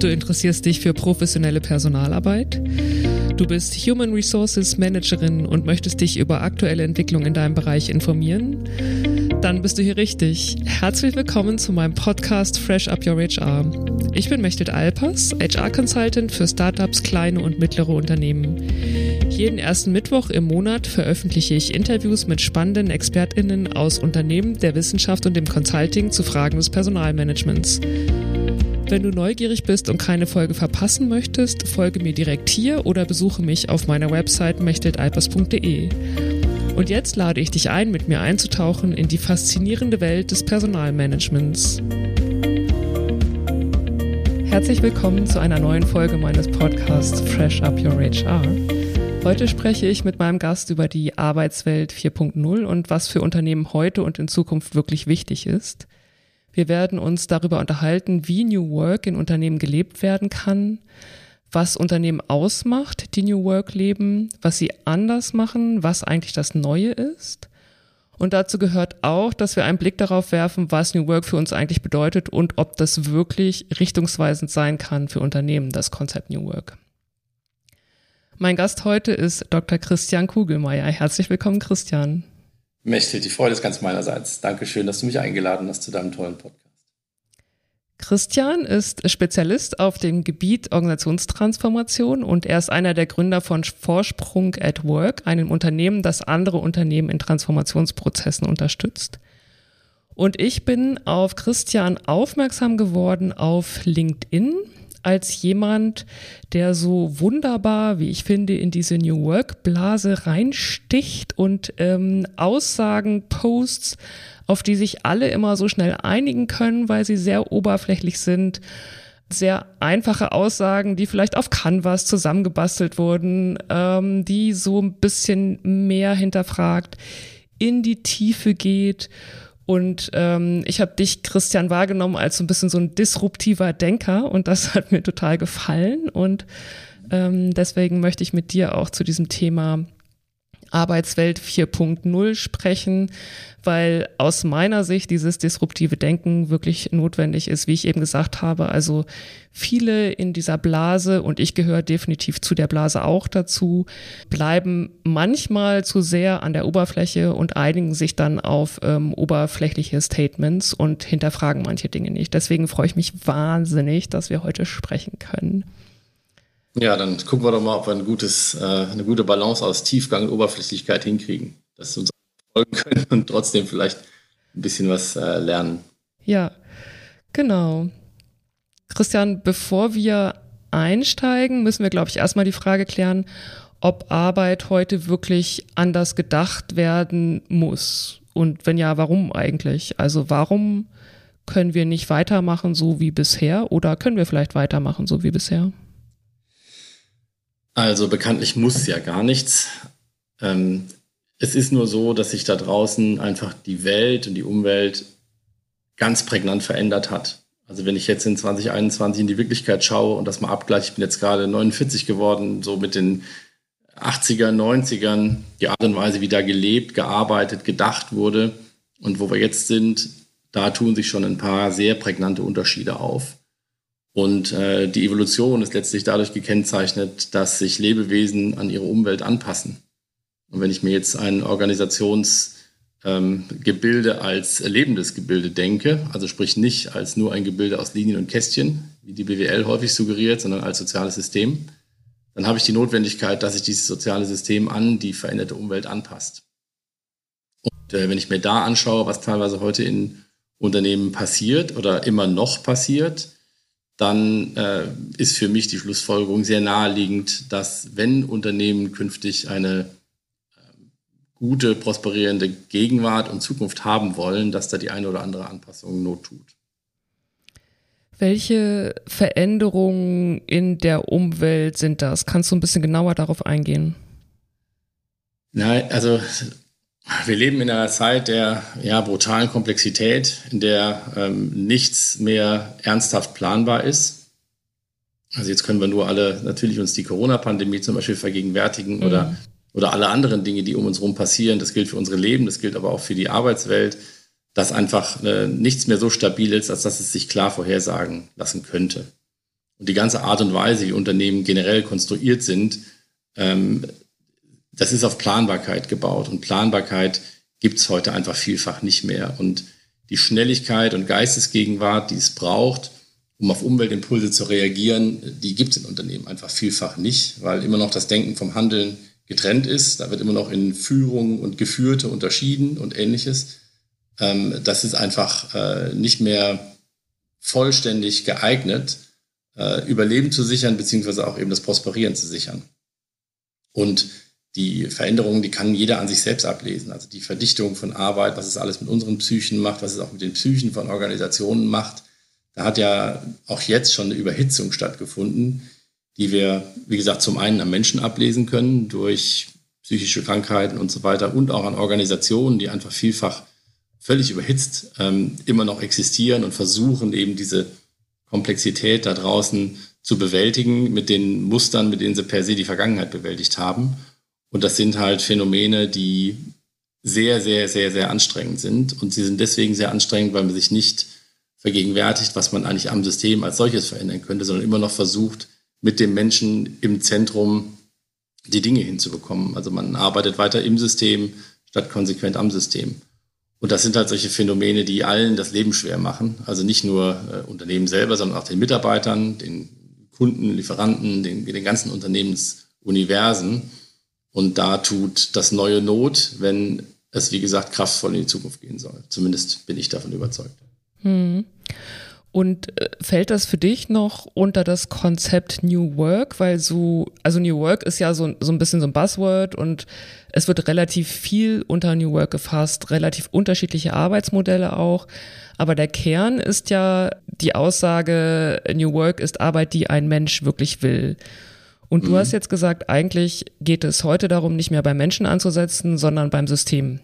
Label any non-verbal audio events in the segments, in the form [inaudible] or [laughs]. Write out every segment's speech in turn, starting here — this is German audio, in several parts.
Du interessierst dich für professionelle Personalarbeit? Du bist Human Resources Managerin und möchtest dich über aktuelle Entwicklungen in deinem Bereich informieren? Dann bist du hier richtig. Herzlich willkommen zu meinem Podcast Fresh Up Your HR. Ich bin Mechthild Alpers, HR-Consultant für Startups, kleine und mittlere Unternehmen. Jeden ersten Mittwoch im Monat veröffentliche ich Interviews mit spannenden ExpertInnen aus Unternehmen, der Wissenschaft und dem Consulting zu Fragen des Personalmanagements. Wenn du neugierig bist und keine Folge verpassen möchtest, folge mir direkt hier oder besuche mich auf meiner Website mechteltalpers.de. Und jetzt lade ich dich ein, mit mir einzutauchen in die faszinierende Welt des Personalmanagements. Herzlich willkommen zu einer neuen Folge meines Podcasts Fresh Up Your HR. Heute spreche ich mit meinem Gast über die Arbeitswelt 4.0 und was für Unternehmen heute und in Zukunft wirklich wichtig ist. Wir werden uns darüber unterhalten, wie New Work in Unternehmen gelebt werden kann, was Unternehmen ausmacht, die New Work leben, was sie anders machen, was eigentlich das Neue ist. Und dazu gehört auch, dass wir einen Blick darauf werfen, was New Work für uns eigentlich bedeutet und ob das wirklich richtungsweisend sein kann für Unternehmen, das Konzept New Work. Mein Gast heute ist Dr. Christian Kugelmeier. Herzlich willkommen, Christian. Mächtig, die Freude ist ganz meinerseits. Dankeschön, dass du mich eingeladen hast zu deinem tollen Podcast. Christian ist Spezialist auf dem Gebiet Organisationstransformation und er ist einer der Gründer von Vorsprung at Work, einem Unternehmen, das andere Unternehmen in Transformationsprozessen unterstützt. Und ich bin auf Christian aufmerksam geworden auf LinkedIn als jemand, der so wunderbar, wie ich finde, in diese New Work-Blase reinsticht und ähm, Aussagen, Posts, auf die sich alle immer so schnell einigen können, weil sie sehr oberflächlich sind. Sehr einfache Aussagen, die vielleicht auf Canvas zusammengebastelt wurden, ähm, die so ein bisschen mehr hinterfragt, in die Tiefe geht und ähm, ich habe dich, Christian, wahrgenommen als so ein bisschen so ein disruptiver Denker und das hat mir total gefallen. Und ähm, deswegen möchte ich mit dir auch zu diesem Thema Arbeitswelt 4.0 sprechen, weil aus meiner Sicht dieses disruptive Denken wirklich notwendig ist, wie ich eben gesagt habe. Also viele in dieser Blase, und ich gehöre definitiv zu der Blase auch dazu, bleiben manchmal zu sehr an der Oberfläche und einigen sich dann auf ähm, oberflächliche Statements und hinterfragen manche Dinge nicht. Deswegen freue ich mich wahnsinnig, dass wir heute sprechen können. Ja, dann gucken wir doch mal, ob wir ein gutes, äh, eine gute Balance aus Tiefgang und Oberflächlichkeit hinkriegen, dass wir uns folgen können und trotzdem vielleicht ein bisschen was äh, lernen. Ja, genau. Christian, bevor wir einsteigen, müssen wir, glaube ich, erstmal die Frage klären, ob Arbeit heute wirklich anders gedacht werden muss. Und wenn ja, warum eigentlich? Also warum können wir nicht weitermachen so wie bisher oder können wir vielleicht weitermachen so wie bisher? Also bekanntlich muss ja gar nichts. Ähm, es ist nur so, dass sich da draußen einfach die Welt und die Umwelt ganz prägnant verändert hat. Also wenn ich jetzt in 2021 in die Wirklichkeit schaue und das mal abgleiche, ich bin jetzt gerade 49 geworden, so mit den 80er, 90ern, die Art und Weise, wie da gelebt, gearbeitet, gedacht wurde und wo wir jetzt sind, da tun sich schon ein paar sehr prägnante Unterschiede auf. Und äh, die Evolution ist letztlich dadurch gekennzeichnet, dass sich Lebewesen an ihre Umwelt anpassen. Und wenn ich mir jetzt ein Organisationsgebilde ähm, als lebendes Gebilde denke, also sprich nicht als nur ein Gebilde aus Linien und Kästchen, wie die BWL häufig suggeriert, sondern als soziales System, dann habe ich die Notwendigkeit, dass sich dieses soziale System an die veränderte Umwelt anpasst. Und äh, wenn ich mir da anschaue, was teilweise heute in Unternehmen passiert oder immer noch passiert, dann äh, ist für mich die Schlussfolgerung sehr naheliegend, dass wenn Unternehmen künftig eine äh, gute, prosperierende Gegenwart und Zukunft haben wollen, dass da die eine oder andere Anpassung Not tut. Welche Veränderungen in der Umwelt sind das? Kannst du ein bisschen genauer darauf eingehen? Nein, also wir leben in einer Zeit der ja, brutalen Komplexität, in der ähm, nichts mehr ernsthaft planbar ist. Also jetzt können wir nur alle natürlich uns die Corona-Pandemie zum Beispiel vergegenwärtigen mhm. oder, oder alle anderen Dinge, die um uns herum passieren. Das gilt für unsere Leben, das gilt aber auch für die Arbeitswelt, dass einfach äh, nichts mehr so stabil ist, als dass es sich klar vorhersagen lassen könnte. und die ganze Art und Weise, wie Unternehmen generell konstruiert sind, ähm, das ist auf Planbarkeit gebaut. Und Planbarkeit gibt es heute einfach vielfach nicht mehr. Und die Schnelligkeit und Geistesgegenwart, die es braucht, um auf Umweltimpulse zu reagieren, die gibt es in Unternehmen einfach vielfach nicht, weil immer noch das Denken vom Handeln getrennt ist. Da wird immer noch in Führung und Geführte unterschieden und ähnliches. Ähm, das ist einfach äh, nicht mehr vollständig geeignet, äh, Überleben zu sichern, beziehungsweise auch eben das Prosperieren zu sichern. Und die Veränderungen, die kann jeder an sich selbst ablesen. Also die Verdichtung von Arbeit, was es alles mit unseren Psychen macht, was es auch mit den Psychen von Organisationen macht. Da hat ja auch jetzt schon eine Überhitzung stattgefunden, die wir, wie gesagt, zum einen am Menschen ablesen können durch psychische Krankheiten und so weiter und auch an Organisationen, die einfach vielfach völlig überhitzt ähm, immer noch existieren und versuchen eben diese Komplexität da draußen zu bewältigen mit den Mustern, mit denen sie per se die Vergangenheit bewältigt haben. Und das sind halt Phänomene, die sehr, sehr, sehr, sehr anstrengend sind. Und sie sind deswegen sehr anstrengend, weil man sich nicht vergegenwärtigt, was man eigentlich am System als solches verändern könnte, sondern immer noch versucht, mit dem Menschen im Zentrum die Dinge hinzubekommen. Also man arbeitet weiter im System statt konsequent am System. Und das sind halt solche Phänomene, die allen das Leben schwer machen. Also nicht nur äh, Unternehmen selber, sondern auch den Mitarbeitern, den Kunden, Lieferanten, den, den ganzen Unternehmensuniversen. Und da tut das neue Not, wenn es, wie gesagt, kraftvoll in die Zukunft gehen soll. Zumindest bin ich davon überzeugt. Hm. Und äh, fällt das für dich noch unter das Konzept New Work? Weil so, also New Work ist ja so, so ein bisschen so ein Buzzword und es wird relativ viel unter New Work gefasst, relativ unterschiedliche Arbeitsmodelle auch. Aber der Kern ist ja die Aussage, New Work ist Arbeit, die ein Mensch wirklich will. Und du mhm. hast jetzt gesagt, eigentlich geht es heute darum, nicht mehr beim Menschen anzusetzen, sondern beim System.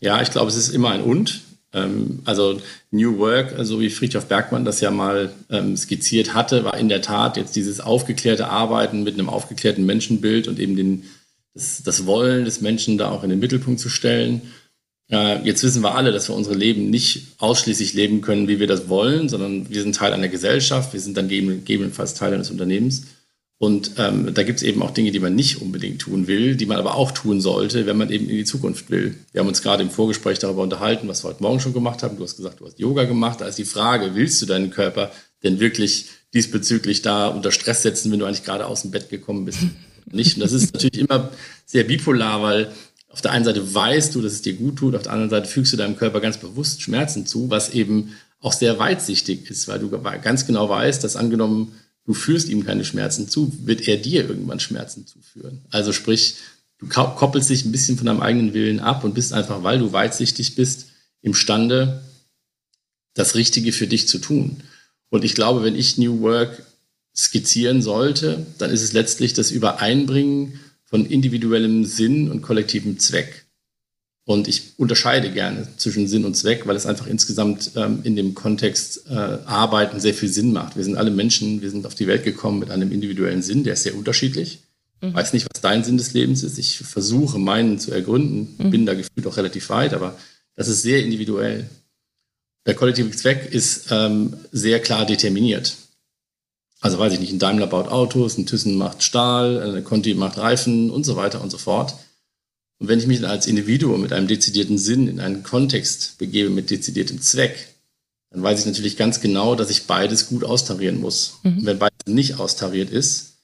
Ja, ich glaube, es ist immer ein Und. Ähm, also New Work, so also wie Friedhof Bergmann das ja mal ähm, skizziert hatte, war in der Tat jetzt dieses aufgeklärte Arbeiten mit einem aufgeklärten Menschenbild und eben den, das, das Wollen des Menschen da auch in den Mittelpunkt zu stellen. Äh, jetzt wissen wir alle, dass wir unsere Leben nicht ausschließlich leben können, wie wir das wollen, sondern wir sind Teil einer Gesellschaft, wir sind dann gegebenenfalls Teil eines Unternehmens. Und ähm, da gibt es eben auch Dinge, die man nicht unbedingt tun will, die man aber auch tun sollte, wenn man eben in die Zukunft will. Wir haben uns gerade im Vorgespräch darüber unterhalten, was wir heute Morgen schon gemacht haben. Du hast gesagt, du hast Yoga gemacht. Da ist die Frage, willst du deinen Körper denn wirklich diesbezüglich da unter Stress setzen, wenn du eigentlich gerade aus dem Bett gekommen bist? Nicht. Und das ist natürlich immer sehr bipolar, weil auf der einen Seite weißt du, dass es dir gut tut, auf der anderen Seite fügst du deinem Körper ganz bewusst Schmerzen zu, was eben auch sehr weitsichtig ist, weil du ganz genau weißt, dass angenommen du führst ihm keine Schmerzen zu, wird er dir irgendwann Schmerzen zuführen. Also sprich, du koppelst dich ein bisschen von deinem eigenen Willen ab und bist einfach, weil du weitsichtig bist, imstande, das Richtige für dich zu tun. Und ich glaube, wenn ich New Work skizzieren sollte, dann ist es letztlich das Übereinbringen von individuellem Sinn und kollektivem Zweck. Und ich unterscheide gerne zwischen Sinn und Zweck, weil es einfach insgesamt ähm, in dem Kontext äh, Arbeiten sehr viel Sinn macht. Wir sind alle Menschen, wir sind auf die Welt gekommen mit einem individuellen Sinn, der ist sehr unterschiedlich. Ich mhm. weiß nicht, was dein Sinn des Lebens ist. Ich versuche, meinen zu ergründen, mhm. bin da gefühlt auch relativ weit, aber das ist sehr individuell. Der kollektive Zweck ist ähm, sehr klar determiniert. Also weiß ich nicht, ein Daimler baut Autos, ein Thyssen macht Stahl, eine Conti macht Reifen und so weiter und so fort. Und wenn ich mich dann als Individuum mit einem dezidierten Sinn in einen Kontext begebe mit dezidiertem Zweck, dann weiß ich natürlich ganz genau, dass ich beides gut austarieren muss. Mhm. Und wenn beides nicht austariert ist,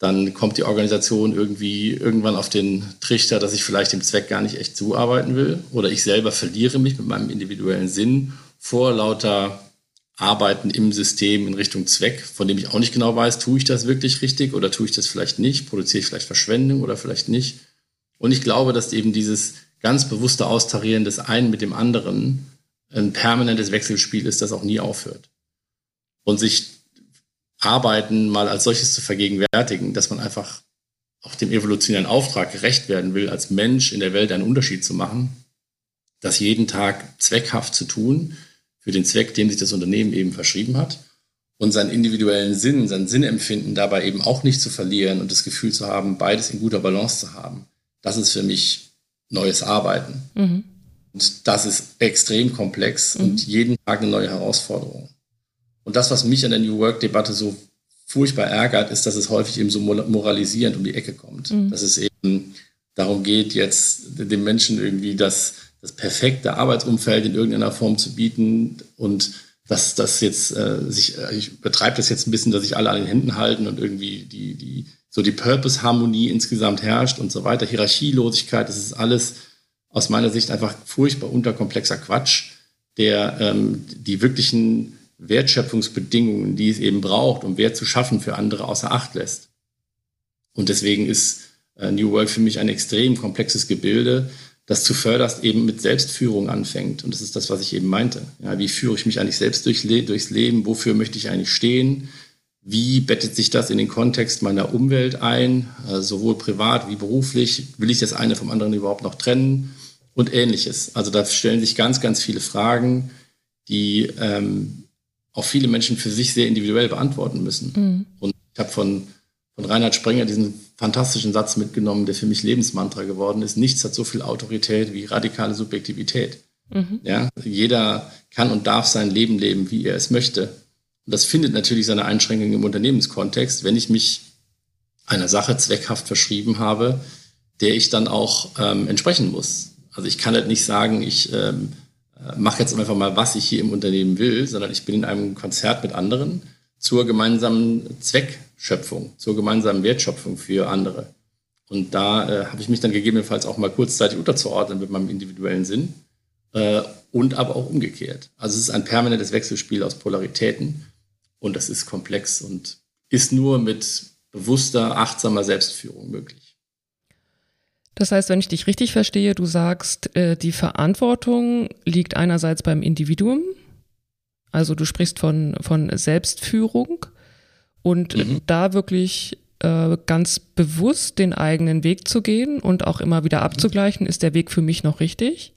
dann kommt die Organisation irgendwie irgendwann auf den Trichter, dass ich vielleicht dem Zweck gar nicht echt zuarbeiten will. Oder ich selber verliere mich mit meinem individuellen Sinn vor lauter Arbeiten im System in Richtung Zweck, von dem ich auch nicht genau weiß, tue ich das wirklich richtig oder tue ich das vielleicht nicht, produziere ich vielleicht Verschwendung oder vielleicht nicht. Und ich glaube, dass eben dieses ganz bewusste Austarieren des einen mit dem anderen ein permanentes Wechselspiel ist, das auch nie aufhört. Und sich Arbeiten mal als solches zu vergegenwärtigen, dass man einfach auch dem evolutionären Auftrag gerecht werden will, als Mensch in der Welt einen Unterschied zu machen, das jeden Tag zweckhaft zu tun, für den Zweck, dem sich das Unternehmen eben verschrieben hat, und seinen individuellen Sinn, sein Sinnempfinden dabei eben auch nicht zu verlieren und das Gefühl zu haben, beides in guter Balance zu haben das ist für mich neues Arbeiten. Mhm. Und das ist extrem komplex mhm. und jeden Tag eine neue Herausforderung. Und das, was mich an der New Work-Debatte so furchtbar ärgert, ist, dass es häufig eben so moralisierend um die Ecke kommt. Mhm. Dass es eben darum geht, jetzt den Menschen irgendwie das, das perfekte Arbeitsumfeld in irgendeiner Form zu bieten und dass das jetzt äh, sich, äh, ich betreibe das jetzt ein bisschen, dass sich alle an den Händen halten und irgendwie die, die, so die Purpose-Harmonie insgesamt herrscht und so weiter, Hierarchielosigkeit, das ist alles aus meiner Sicht einfach furchtbar unterkomplexer Quatsch, der ähm, die wirklichen Wertschöpfungsbedingungen, die es eben braucht, um Wert zu schaffen, für andere außer Acht lässt. Und deswegen ist äh, New Work für mich ein extrem komplexes Gebilde, das zuvörderst eben mit Selbstführung anfängt. Und das ist das, was ich eben meinte. Ja, wie führe ich mich eigentlich selbst durch, durchs Leben? Wofür möchte ich eigentlich stehen? Wie bettet sich das in den Kontext meiner Umwelt ein, äh, sowohl privat wie beruflich? Will ich das eine vom anderen überhaupt noch trennen? Und ähnliches. Also da stellen sich ganz, ganz viele Fragen, die ähm, auch viele Menschen für sich sehr individuell beantworten müssen. Mhm. Und ich habe von, von Reinhard Sprenger diesen fantastischen Satz mitgenommen, der für mich Lebensmantra geworden ist. Nichts hat so viel Autorität wie radikale Subjektivität. Mhm. Ja, jeder kann und darf sein Leben leben, wie er es möchte. Und das findet natürlich seine Einschränkungen im Unternehmenskontext, wenn ich mich einer Sache zweckhaft verschrieben habe, der ich dann auch ähm, entsprechen muss. Also ich kann halt nicht sagen, ich ähm, äh, mache jetzt einfach mal, was ich hier im Unternehmen will, sondern ich bin in einem Konzert mit anderen zur gemeinsamen Zweckschöpfung, zur gemeinsamen Wertschöpfung für andere. Und da äh, habe ich mich dann gegebenenfalls auch mal kurzzeitig unterzuordnen mit meinem individuellen Sinn äh, und aber auch umgekehrt. Also es ist ein permanentes Wechselspiel aus Polaritäten und das ist komplex und ist nur mit bewusster, achtsamer Selbstführung möglich. Das heißt, wenn ich dich richtig verstehe, du sagst, äh, die Verantwortung liegt einerseits beim Individuum, also du sprichst von, von Selbstführung und mhm. da wirklich äh, ganz bewusst den eigenen Weg zu gehen und auch immer wieder abzugleichen, ist der Weg für mich noch richtig?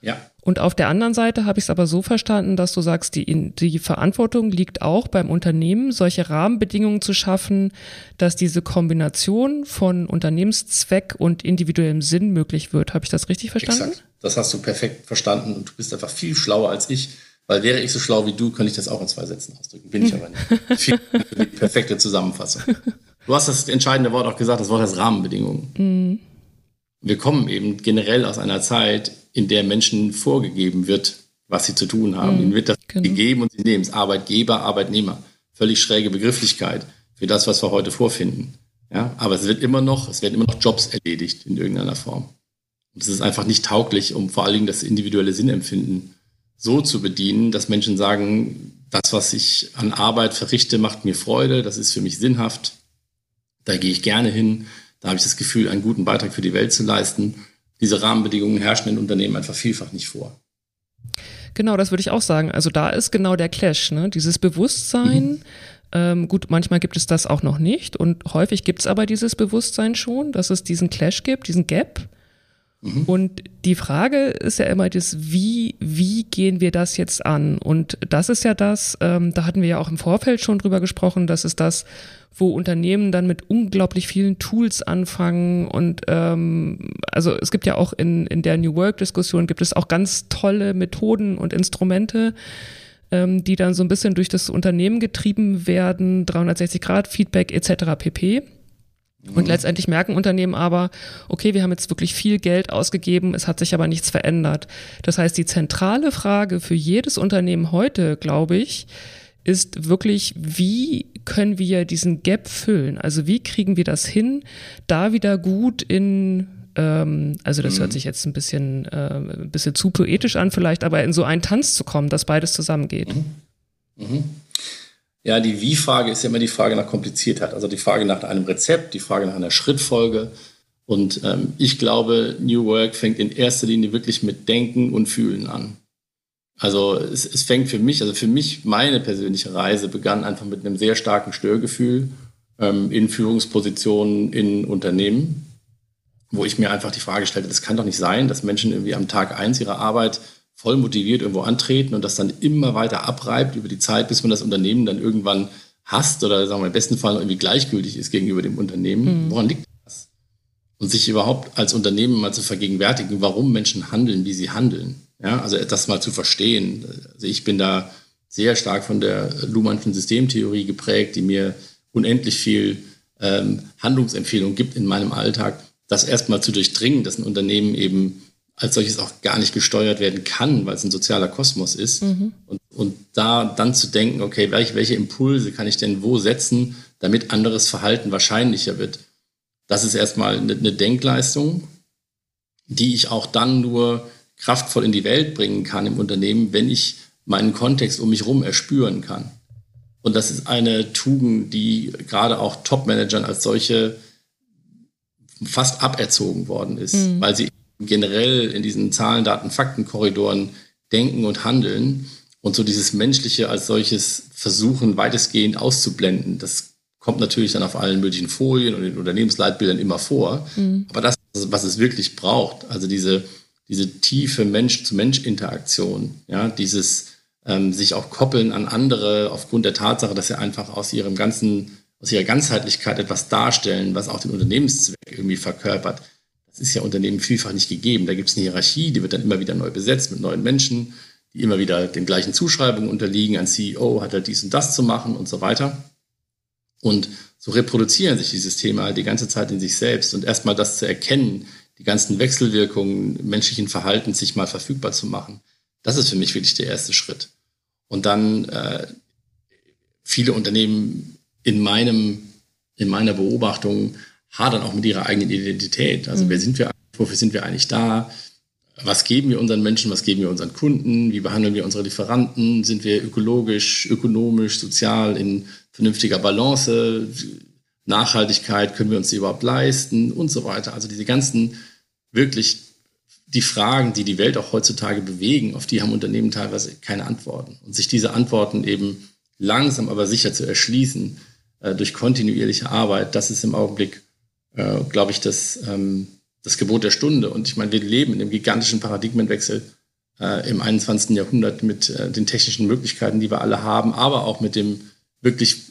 Ja. Und auf der anderen Seite habe ich es aber so verstanden, dass du sagst, die, die Verantwortung liegt auch beim Unternehmen, solche Rahmenbedingungen zu schaffen, dass diese Kombination von Unternehmenszweck und individuellem Sinn möglich wird. Habe ich das richtig verstanden? Exakt. Das hast du perfekt verstanden und du bist einfach viel schlauer als ich. Weil wäre ich so schlau wie du, könnte ich das auch in zwei Sätzen ausdrücken. Bin ich aber nicht. [laughs] Viel, die perfekte Zusammenfassung. Du hast das entscheidende Wort auch gesagt, das Wort heißt Rahmenbedingungen. Mhm. Wir kommen eben generell aus einer Zeit, in der Menschen vorgegeben wird, was sie zu tun haben. Mhm, Ihnen wird das genau. gegeben und sie nehmen es. Arbeitgeber, Arbeitnehmer. Völlig schräge Begrifflichkeit für das, was wir heute vorfinden. Ja, aber es wird immer noch, es werden immer noch Jobs erledigt in irgendeiner Form. Und es ist einfach nicht tauglich, um vor allen Dingen das individuelle Sinnempfinden so zu bedienen, dass Menschen sagen, das, was ich an Arbeit verrichte, macht mir Freude, das ist für mich sinnhaft, da gehe ich gerne hin, da habe ich das Gefühl, einen guten Beitrag für die Welt zu leisten diese Rahmenbedingungen herrschen in Unternehmen einfach vielfach nicht vor. Genau, das würde ich auch sagen. Also da ist genau der Clash, ne? Dieses Bewusstsein. Mhm. Ähm, gut, manchmal gibt es das auch noch nicht und häufig gibt es aber dieses Bewusstsein schon, dass es diesen Clash gibt, diesen Gap. Mhm. Und die Frage ist ja immer das, wie, wie gehen wir das jetzt an? Und das ist ja das, ähm, da hatten wir ja auch im Vorfeld schon drüber gesprochen, das ist das, wo Unternehmen dann mit unglaublich vielen Tools anfangen. Und ähm, also es gibt ja auch in, in der New Work-Diskussion gibt es auch ganz tolle Methoden und Instrumente, ähm, die dann so ein bisschen durch das Unternehmen getrieben werden, 360 Grad Feedback etc. pp. Und mhm. letztendlich merken Unternehmen aber, okay, wir haben jetzt wirklich viel Geld ausgegeben, es hat sich aber nichts verändert. Das heißt, die zentrale Frage für jedes Unternehmen heute, glaube ich, ist wirklich, wie können wir diesen Gap füllen? Also wie kriegen wir das hin, da wieder gut in ähm, also das mhm. hört sich jetzt ein bisschen, äh, ein bisschen zu poetisch an vielleicht, aber in so einen Tanz zu kommen, dass beides zusammengeht. Mhm. Mhm. Ja, die Wie-Frage ist ja immer die Frage nach Kompliziertheit, also die Frage nach einem Rezept, die Frage nach einer Schrittfolge. Und ähm, ich glaube, New Work fängt in erster Linie wirklich mit Denken und Fühlen an. Also es, es fängt für mich, also für mich, meine persönliche Reise begann einfach mit einem sehr starken Störgefühl ähm, in Führungspositionen in Unternehmen, wo ich mir einfach die Frage stellte, das kann doch nicht sein, dass Menschen irgendwie am Tag eins ihrer Arbeit voll motiviert irgendwo antreten und das dann immer weiter abreibt über die Zeit, bis man das Unternehmen dann irgendwann hasst oder sagen wir im besten Fall irgendwie gleichgültig ist gegenüber dem Unternehmen. Mhm. Woran liegt das? Und sich überhaupt als Unternehmen mal zu vergegenwärtigen, warum Menschen handeln, wie sie handeln. Ja, also das mal zu verstehen. Also ich bin da sehr stark von der Luhmannschen Systemtheorie geprägt, die mir unendlich viel ähm, Handlungsempfehlungen gibt in meinem Alltag, das erstmal zu durchdringen, dass ein Unternehmen eben als solches auch gar nicht gesteuert werden kann, weil es ein sozialer Kosmos ist. Mhm. Und, und da dann zu denken, okay, welche, welche Impulse kann ich denn wo setzen, damit anderes Verhalten wahrscheinlicher wird. Das ist erstmal eine, eine Denkleistung, die ich auch dann nur kraftvoll in die Welt bringen kann im Unternehmen, wenn ich meinen Kontext um mich herum erspüren kann. Und das ist eine Tugend, die gerade auch Top-Managern als solche fast aberzogen worden ist, mhm. weil sie generell in diesen Zahlen, Daten, Fakten-Korridoren denken und handeln und so dieses Menschliche als solches versuchen, weitestgehend auszublenden. Das kommt natürlich dann auf allen möglichen Folien und in Unternehmensleitbildern immer vor. Mhm. Aber das, was es wirklich braucht, also diese, diese tiefe Mensch-zu-Mensch-Interaktion, ja, dieses ähm, sich auch koppeln an andere aufgrund der Tatsache, dass sie einfach aus ihrem ganzen, aus ihrer Ganzheitlichkeit etwas darstellen, was auch den Unternehmenszweck irgendwie verkörpert. Das ist ja Unternehmen vielfach nicht gegeben. Da gibt es eine Hierarchie, die wird dann immer wieder neu besetzt mit neuen Menschen, die immer wieder den gleichen Zuschreibungen unterliegen. Ein CEO hat halt dies und das zu machen und so weiter. Und so reproduzieren sich die Systeme halt die ganze Zeit in sich selbst. Und erstmal das zu erkennen, die ganzen Wechselwirkungen menschlichen Verhaltens sich mal verfügbar zu machen, das ist für mich wirklich der erste Schritt. Und dann äh, viele Unternehmen in meinem, in meiner Beobachtung hadern auch mit ihrer eigenen Identität. Also mhm. wer sind wir, wofür sind wir eigentlich da? Was geben wir unseren Menschen, was geben wir unseren Kunden? Wie behandeln wir unsere Lieferanten? Sind wir ökologisch, ökonomisch, sozial in vernünftiger Balance? Nachhaltigkeit, können wir uns die überhaupt leisten und so weiter. Also diese ganzen wirklich die Fragen, die die Welt auch heutzutage bewegen, auf die haben Unternehmen teilweise keine Antworten. Und sich diese Antworten eben langsam aber sicher zu erschließen äh, durch kontinuierliche Arbeit, das ist im Augenblick äh, glaube ich, das, ähm, das Gebot der Stunde. Und ich meine, wir leben in einem gigantischen Paradigmenwechsel äh, im 21. Jahrhundert mit äh, den technischen Möglichkeiten, die wir alle haben, aber auch mit dem wirklich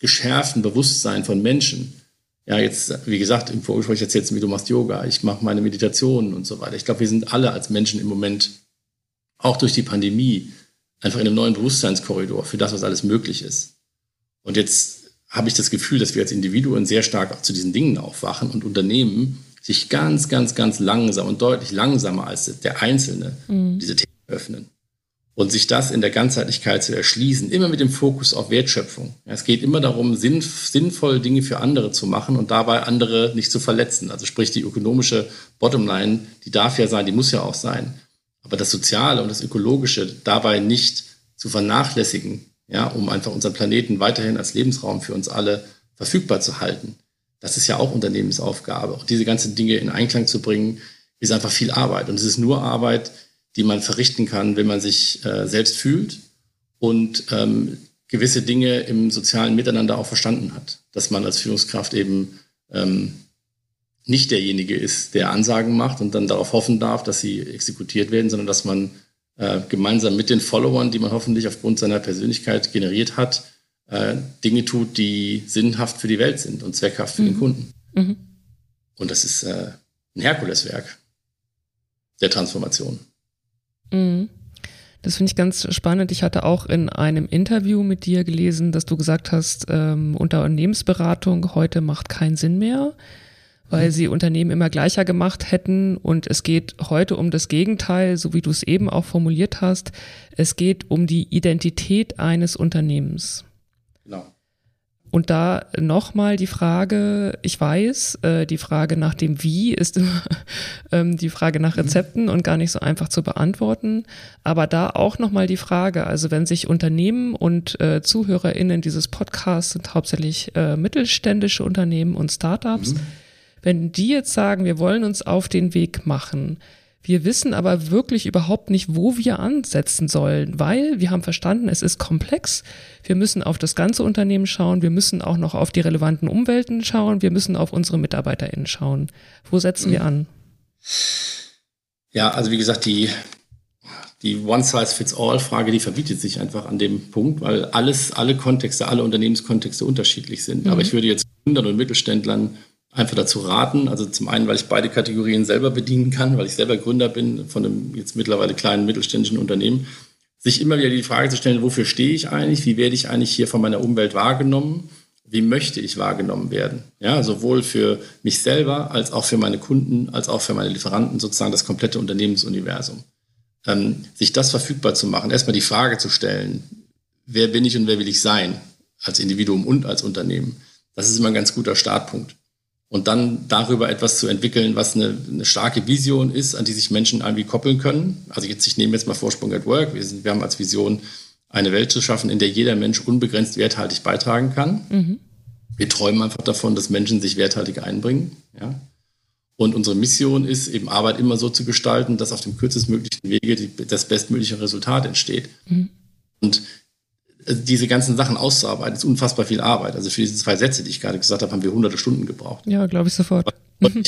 geschärften Bewusstsein von Menschen. Ja, jetzt, wie gesagt, im Vorgespräch erzählst du mir, du machst Yoga, ich mache meine Meditationen und so weiter. Ich glaube, wir sind alle als Menschen im Moment, auch durch die Pandemie, einfach in einem neuen Bewusstseinskorridor für das, was alles möglich ist. Und jetzt habe ich das Gefühl, dass wir als Individuen sehr stark auch zu diesen Dingen aufwachen und Unternehmen sich ganz, ganz, ganz langsam und deutlich langsamer als der Einzelne mhm. diese Themen öffnen. Und sich das in der Ganzheitlichkeit zu erschließen, immer mit dem Fokus auf Wertschöpfung. Es geht immer darum, sinn, sinnvoll Dinge für andere zu machen und dabei andere nicht zu verletzen. Also sprich, die ökonomische Bottomline, die darf ja sein, die muss ja auch sein. Aber das Soziale und das Ökologische dabei nicht zu vernachlässigen, ja, um einfach unseren Planeten weiterhin als Lebensraum für uns alle verfügbar zu halten. Das ist ja auch Unternehmensaufgabe. Und diese ganzen Dinge in Einklang zu bringen, ist einfach viel Arbeit. Und es ist nur Arbeit, die man verrichten kann, wenn man sich äh, selbst fühlt und ähm, gewisse Dinge im sozialen Miteinander auch verstanden hat. Dass man als Führungskraft eben ähm, nicht derjenige ist, der Ansagen macht und dann darauf hoffen darf, dass sie exekutiert werden, sondern dass man äh, gemeinsam mit den Followern, die man hoffentlich aufgrund seiner Persönlichkeit generiert hat, äh, Dinge tut, die sinnhaft für die Welt sind und zweckhaft für mhm. den Kunden. Mhm. Und das ist äh, ein Herkuleswerk der Transformation. Mhm. Das finde ich ganz spannend. Ich hatte auch in einem Interview mit dir gelesen, dass du gesagt hast, ähm, Unternehmensberatung heute macht keinen Sinn mehr weil sie Unternehmen immer gleicher gemacht hätten. Und es geht heute um das Gegenteil, so wie du es eben auch formuliert hast. Es geht um die Identität eines Unternehmens. Genau. Und da nochmal die Frage, ich weiß, äh, die Frage nach dem Wie ist immer [laughs] ähm, die Frage nach mhm. Rezepten und gar nicht so einfach zu beantworten. Aber da auch nochmal die Frage, also wenn sich Unternehmen und äh, ZuhörerInnen dieses Podcasts sind hauptsächlich äh, mittelständische Unternehmen und Startups, mhm wenn die jetzt sagen, wir wollen uns auf den Weg machen, wir wissen aber wirklich überhaupt nicht, wo wir ansetzen sollen, weil wir haben verstanden, es ist komplex. Wir müssen auf das ganze Unternehmen schauen. Wir müssen auch noch auf die relevanten Umwelten schauen. Wir müssen auf unsere MitarbeiterInnen schauen. Wo setzen wir an? Ja, also wie gesagt, die, die One-Size-Fits-All-Frage, die verbietet sich einfach an dem Punkt, weil alles, alle Kontexte, alle Unternehmenskontexte unterschiedlich sind. Mhm. Aber ich würde jetzt Gründern und Mittelständlern einfach dazu raten. Also zum einen, weil ich beide Kategorien selber bedienen kann, weil ich selber Gründer bin von einem jetzt mittlerweile kleinen mittelständischen Unternehmen, sich immer wieder die Frage zu stellen, wofür stehe ich eigentlich? Wie werde ich eigentlich hier von meiner Umwelt wahrgenommen? Wie möchte ich wahrgenommen werden? Ja, sowohl für mich selber als auch für meine Kunden, als auch für meine Lieferanten, sozusagen das komplette Unternehmensuniversum. Ähm, sich das verfügbar zu machen, erstmal die Frage zu stellen, wer bin ich und wer will ich sein? Als Individuum und als Unternehmen. Das ist immer ein ganz guter Startpunkt und dann darüber etwas zu entwickeln, was eine, eine, starke Vision ist, an die sich Menschen irgendwie koppeln können. Also jetzt, ich nehme jetzt mal Vorsprung at Work. Wir, sind, wir haben als Vision, eine Welt zu schaffen, in der jeder Mensch unbegrenzt werthaltig beitragen kann. Mhm. Wir träumen einfach davon, dass Menschen sich werthaltig einbringen. Ja? Und unsere Mission ist eben Arbeit immer so zu gestalten, dass auf dem kürzestmöglichen Wege die, das bestmögliche Resultat entsteht. Mhm. Und diese ganzen Sachen auszuarbeiten, ist unfassbar viel Arbeit. Also für diese zwei Sätze, die ich gerade gesagt habe, haben wir hunderte Stunden gebraucht. Ja, glaube ich sofort. Weil,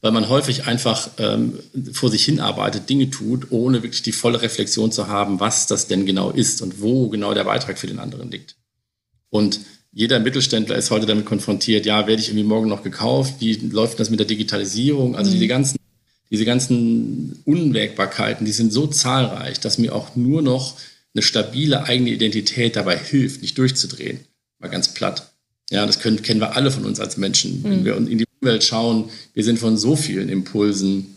weil man häufig einfach ähm, vor sich hinarbeitet, Dinge tut, ohne wirklich die volle Reflexion zu haben, was das denn genau ist und wo genau der Beitrag für den anderen liegt. Und jeder Mittelständler ist heute damit konfrontiert, ja, werde ich irgendwie morgen noch gekauft? Wie läuft das mit der Digitalisierung? Also mhm. diese ganzen, diese ganzen Unwägbarkeiten, die sind so zahlreich, dass mir auch nur noch eine stabile eigene Identität dabei hilft, nicht durchzudrehen. Mal ganz platt. Ja, das können, kennen wir alle von uns als Menschen. Mhm. Wenn wir in die Umwelt schauen, wir sind von so vielen Impulsen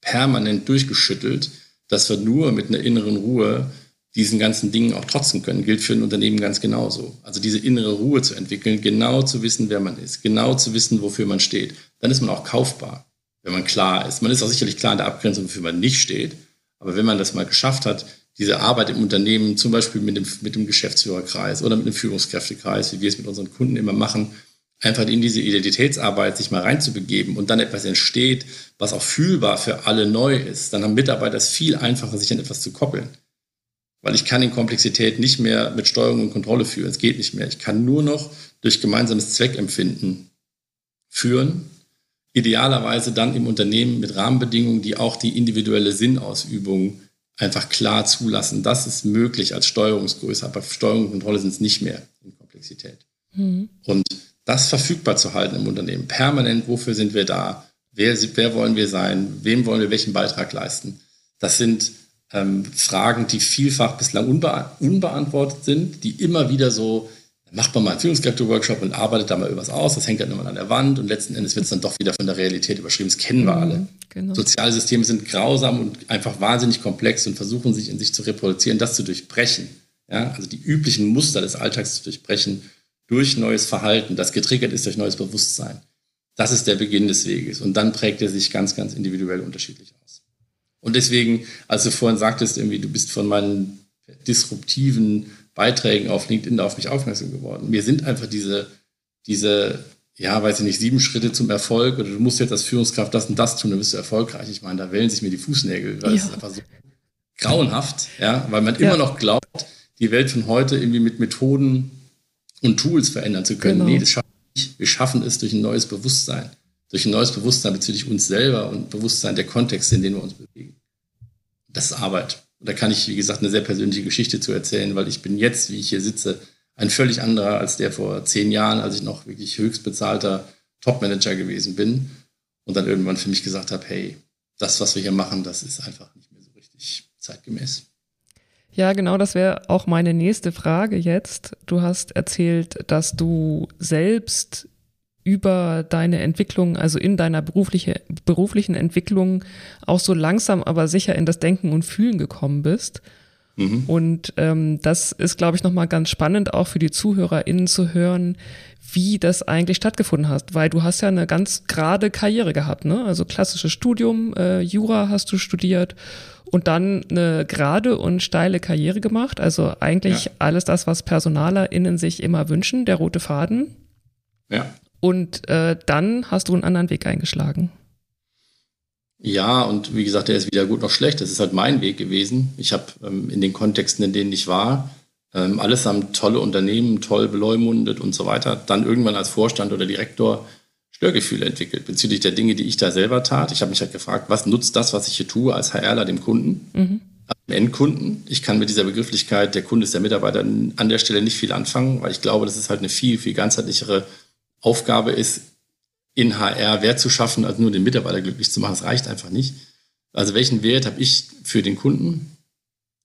permanent durchgeschüttelt, dass wir nur mit einer inneren Ruhe diesen ganzen Dingen auch trotzen können. Gilt für ein Unternehmen ganz genauso. Also diese innere Ruhe zu entwickeln, genau zu wissen, wer man ist, genau zu wissen, wofür man steht. Dann ist man auch kaufbar, wenn man klar ist. Man ist auch sicherlich klar in der Abgrenzung, wofür man nicht steht. Aber wenn man das mal geschafft hat, diese Arbeit im Unternehmen, zum Beispiel mit dem, mit dem Geschäftsführerkreis oder mit dem Führungskräftekreis, wie wir es mit unseren Kunden immer machen, einfach in diese Identitätsarbeit sich mal reinzubegeben und dann etwas entsteht, was auch fühlbar für alle neu ist, dann haben Mitarbeiter es viel einfacher, sich an etwas zu koppeln. Weil ich kann in Komplexität nicht mehr mit Steuerung und Kontrolle führen. Es geht nicht mehr. Ich kann nur noch durch gemeinsames Zweckempfinden führen. Idealerweise dann im Unternehmen mit Rahmenbedingungen, die auch die individuelle Sinnausübung einfach klar zulassen. Das ist möglich als Steuerungsgröße, aber Steuerung und Kontrolle sind es nicht mehr in Komplexität. Mhm. Und das verfügbar zu halten im Unternehmen, permanent, wofür sind wir da? Wer, wer wollen wir sein? Wem wollen wir welchen Beitrag leisten? Das sind ähm, Fragen, die vielfach bislang unbe unbeantwortet sind, die immer wieder so macht man mal einen Führungskräfte-Workshop und arbeitet da mal irgendwas aus, das hängt dann immer an der Wand und letzten Endes wird es dann doch wieder von der Realität überschrieben. Das kennen wir mhm, alle. Genau. Soziale Systeme sind grausam und einfach wahnsinnig komplex und versuchen sich in sich zu reproduzieren, das zu durchbrechen. Ja? Also die üblichen Muster des Alltags zu durchbrechen durch neues Verhalten, das getriggert ist durch neues Bewusstsein. Das ist der Beginn des Weges und dann prägt er sich ganz, ganz individuell unterschiedlich aus. Und deswegen, als du vorhin sagtest, irgendwie, du bist von meinen disruptiven Beiträgen auf LinkedIn auf mich aufmerksam geworden. Mir sind einfach diese, diese, ja, weiß ich nicht, sieben Schritte zum Erfolg oder du musst jetzt als Führungskraft das und das tun, dann bist du erfolgreich. Ich meine, da wählen sich mir die Fußnägel, weil ja. ist einfach so grauenhaft, ja, weil man ja. immer noch glaubt, die Welt von heute irgendwie mit Methoden und Tools verändern zu können. Genau. Nee, das schaffen wir nicht. Wir schaffen es durch ein neues Bewusstsein. Durch ein neues Bewusstsein bezüglich uns selber und Bewusstsein der Kontexte, in denen wir uns bewegen. Das ist Arbeit. Und da kann ich, wie gesagt, eine sehr persönliche Geschichte zu erzählen, weil ich bin jetzt, wie ich hier sitze, ein völlig anderer als der vor zehn Jahren, als ich noch wirklich höchst bezahlter Topmanager gewesen bin und dann irgendwann für mich gesagt habe, hey, das, was wir hier machen, das ist einfach nicht mehr so richtig zeitgemäß. Ja, genau, das wäre auch meine nächste Frage jetzt. Du hast erzählt, dass du selbst über deine Entwicklung, also in deiner berufliche, beruflichen Entwicklung auch so langsam, aber sicher in das Denken und Fühlen gekommen bist. Mhm. Und ähm, das ist, glaube ich, nochmal ganz spannend, auch für die ZuhörerInnen zu hören, wie das eigentlich stattgefunden hast, weil du hast ja eine ganz gerade Karriere gehabt, ne? Also klassisches Studium, äh, Jura hast du studiert und dann eine gerade und steile Karriere gemacht. Also eigentlich ja. alles das, was PersonalerInnen sich immer wünschen, der rote Faden. Ja. Und äh, dann hast du einen anderen Weg eingeschlagen. Ja, und wie gesagt, der ist weder gut noch schlecht. Das ist halt mein Weg gewesen. Ich habe ähm, in den Kontexten, in denen ich war, ähm, alles haben tolle Unternehmen, toll beleumundet und so weiter. Dann irgendwann als Vorstand oder Direktor Störgefühle entwickelt bezüglich der Dinge, die ich da selber tat. Ich habe mich halt gefragt, was nutzt das, was ich hier tue, als HRler dem Kunden, mhm. dem Endkunden. Ich kann mit dieser Begrifflichkeit, der Kunde ist der Mitarbeiter, an der Stelle nicht viel anfangen, weil ich glaube, das ist halt eine viel, viel ganzheitlichere Aufgabe ist, in HR Wert zu schaffen, als nur den Mitarbeiter glücklich zu machen. Das reicht einfach nicht. Also welchen Wert habe ich für den Kunden?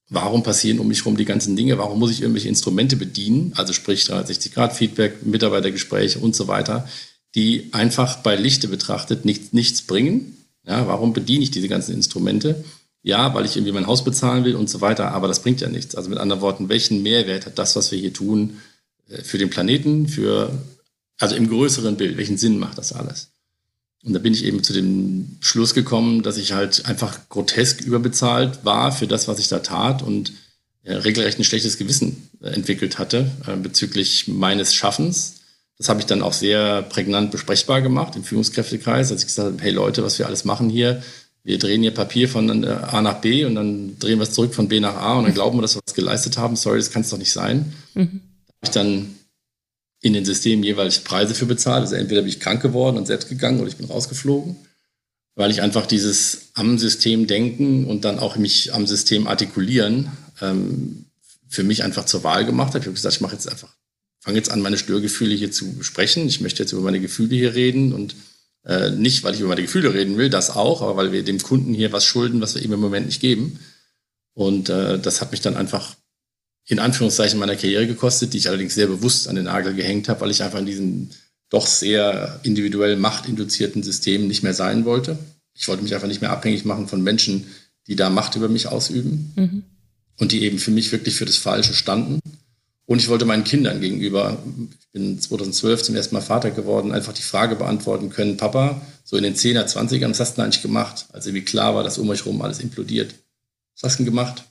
warum passieren um mich herum die ganzen Dinge, warum muss ich irgendwelche Instrumente bedienen, also sprich 360-Grad-Feedback, Mitarbeitergespräche und so weiter, die einfach bei Lichte betrachtet nichts, nichts bringen. Ja, warum bediene ich diese ganzen Instrumente? Ja, weil ich irgendwie mein Haus bezahlen will und so weiter, aber das bringt ja nichts. Also mit anderen Worten, welchen Mehrwert hat das, was wir hier tun, äh, für den Planeten, für, also im größeren Bild, welchen Sinn macht das alles? Und da bin ich eben zu dem Schluss gekommen, dass ich halt einfach grotesk überbezahlt war für das, was ich da tat und ja, äh, regelrecht ein schlechtes Gewissen äh, entwickelt hatte äh, bezüglich meines Schaffens. Das habe ich dann auch sehr prägnant besprechbar gemacht im Führungskräftekreis, als ich gesagt habe, hey Leute, was wir alles machen hier, wir drehen hier Papier von A nach B und dann drehen wir es zurück von B nach A und dann glauben wir, dass wir was geleistet haben. Sorry, das kann es doch nicht sein. Mhm. Da habe ich dann in den Systemen jeweils Preise für bezahlt. Also entweder bin ich krank geworden und selbst gegangen oder ich bin rausgeflogen, weil ich einfach dieses am System denken und dann auch mich am System artikulieren ähm, für mich einfach zur Wahl gemacht habe. Ich habe gesagt, ich mache jetzt einfach, fange jetzt an, meine Störgefühle hier zu besprechen. Ich möchte jetzt über meine Gefühle hier reden und äh, nicht, weil ich über meine Gefühle reden will, das auch, aber weil wir dem Kunden hier was schulden, was wir ihm im Moment nicht geben. Und äh, das hat mich dann einfach in Anführungszeichen meiner Karriere gekostet, die ich allerdings sehr bewusst an den Nagel gehängt habe, weil ich einfach in diesem doch sehr individuell machtinduzierten System nicht mehr sein wollte. Ich wollte mich einfach nicht mehr abhängig machen von Menschen, die da Macht über mich ausüben mhm. und die eben für mich wirklich für das Falsche standen. Und ich wollte meinen Kindern gegenüber, ich bin 2012 zum ersten Mal Vater geworden, einfach die Frage beantworten können, Papa, so in den 10er, 20ern, was hast du denn eigentlich gemacht, als irgendwie klar war, dass um euch herum alles implodiert? Was hast du denn gemacht?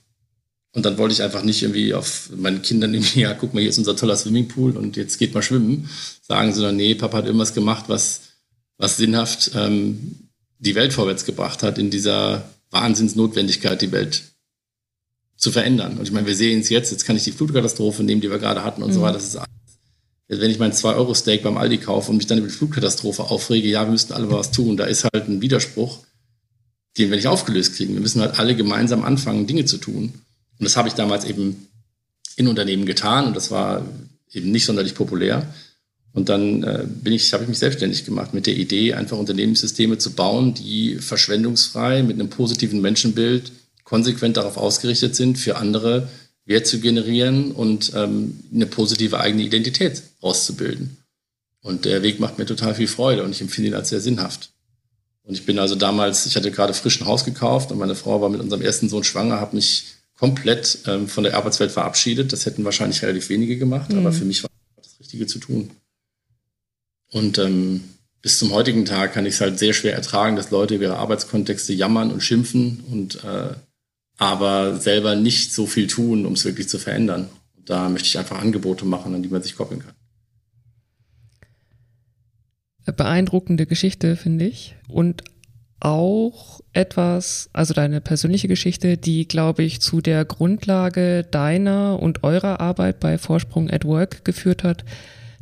Und dann wollte ich einfach nicht irgendwie auf meinen Kindern irgendwie, [laughs] ja, guck mal, hier ist unser toller Swimmingpool und jetzt geht mal schwimmen, sagen, sondern nee, Papa hat irgendwas gemacht, was, was sinnhaft ähm, die Welt vorwärts gebracht hat, in dieser Wahnsinnsnotwendigkeit, die Welt zu verändern. Und ich meine, wir sehen es jetzt, jetzt kann ich die Flutkatastrophe nehmen, die wir gerade hatten und mhm. so weiter. Das ist alles. Wenn ich mein 2-Euro-Steak beim Aldi kaufe und mich dann über die Flutkatastrophe aufrege, ja, wir müssten alle was tun, da ist halt ein Widerspruch, den wir nicht aufgelöst kriegen. Wir müssen halt alle gemeinsam anfangen, Dinge zu tun. Und das habe ich damals eben in Unternehmen getan und das war eben nicht sonderlich populär. Und dann äh, bin ich, habe ich mich selbstständig gemacht mit der Idee, einfach Unternehmenssysteme zu bauen, die verschwendungsfrei mit einem positiven Menschenbild konsequent darauf ausgerichtet sind, für andere Wert zu generieren und ähm, eine positive eigene Identität auszubilden. Und der Weg macht mir total viel Freude und ich empfinde ihn als sehr sinnhaft. Und ich bin also damals, ich hatte gerade frisch ein Haus gekauft und meine Frau war mit unserem ersten Sohn schwanger, habe mich komplett ähm, von der Arbeitswelt verabschiedet. Das hätten wahrscheinlich relativ wenige gemacht, mhm. aber für mich war das Richtige zu tun. Und ähm, bis zum heutigen Tag kann ich es halt sehr schwer ertragen, dass Leute über ihre Arbeitskontexte jammern und schimpfen und äh, aber selber nicht so viel tun, um es wirklich zu verändern. Und da möchte ich einfach Angebote machen, an die man sich koppeln kann. Beeindruckende Geschichte, finde ich. Und auch etwas, also deine persönliche Geschichte, die, glaube ich, zu der Grundlage deiner und eurer Arbeit bei Vorsprung at Work geführt hat,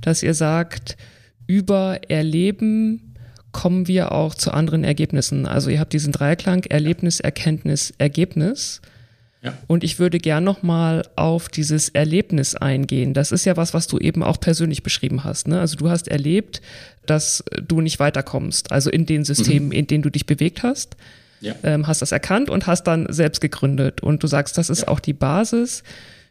dass ihr sagt, über Erleben kommen wir auch zu anderen Ergebnissen. Also ihr habt diesen Dreiklang Erlebnis, Erkenntnis, Ergebnis. Ja. Und ich würde gern nochmal auf dieses Erlebnis eingehen. Das ist ja was, was du eben auch persönlich beschrieben hast. Ne? Also du hast erlebt, dass du nicht weiterkommst, also in den Systemen, mhm. in denen du dich bewegt hast. Ja. Ähm, hast das erkannt und hast dann selbst gegründet. Und du sagst, das ist ja. auch die Basis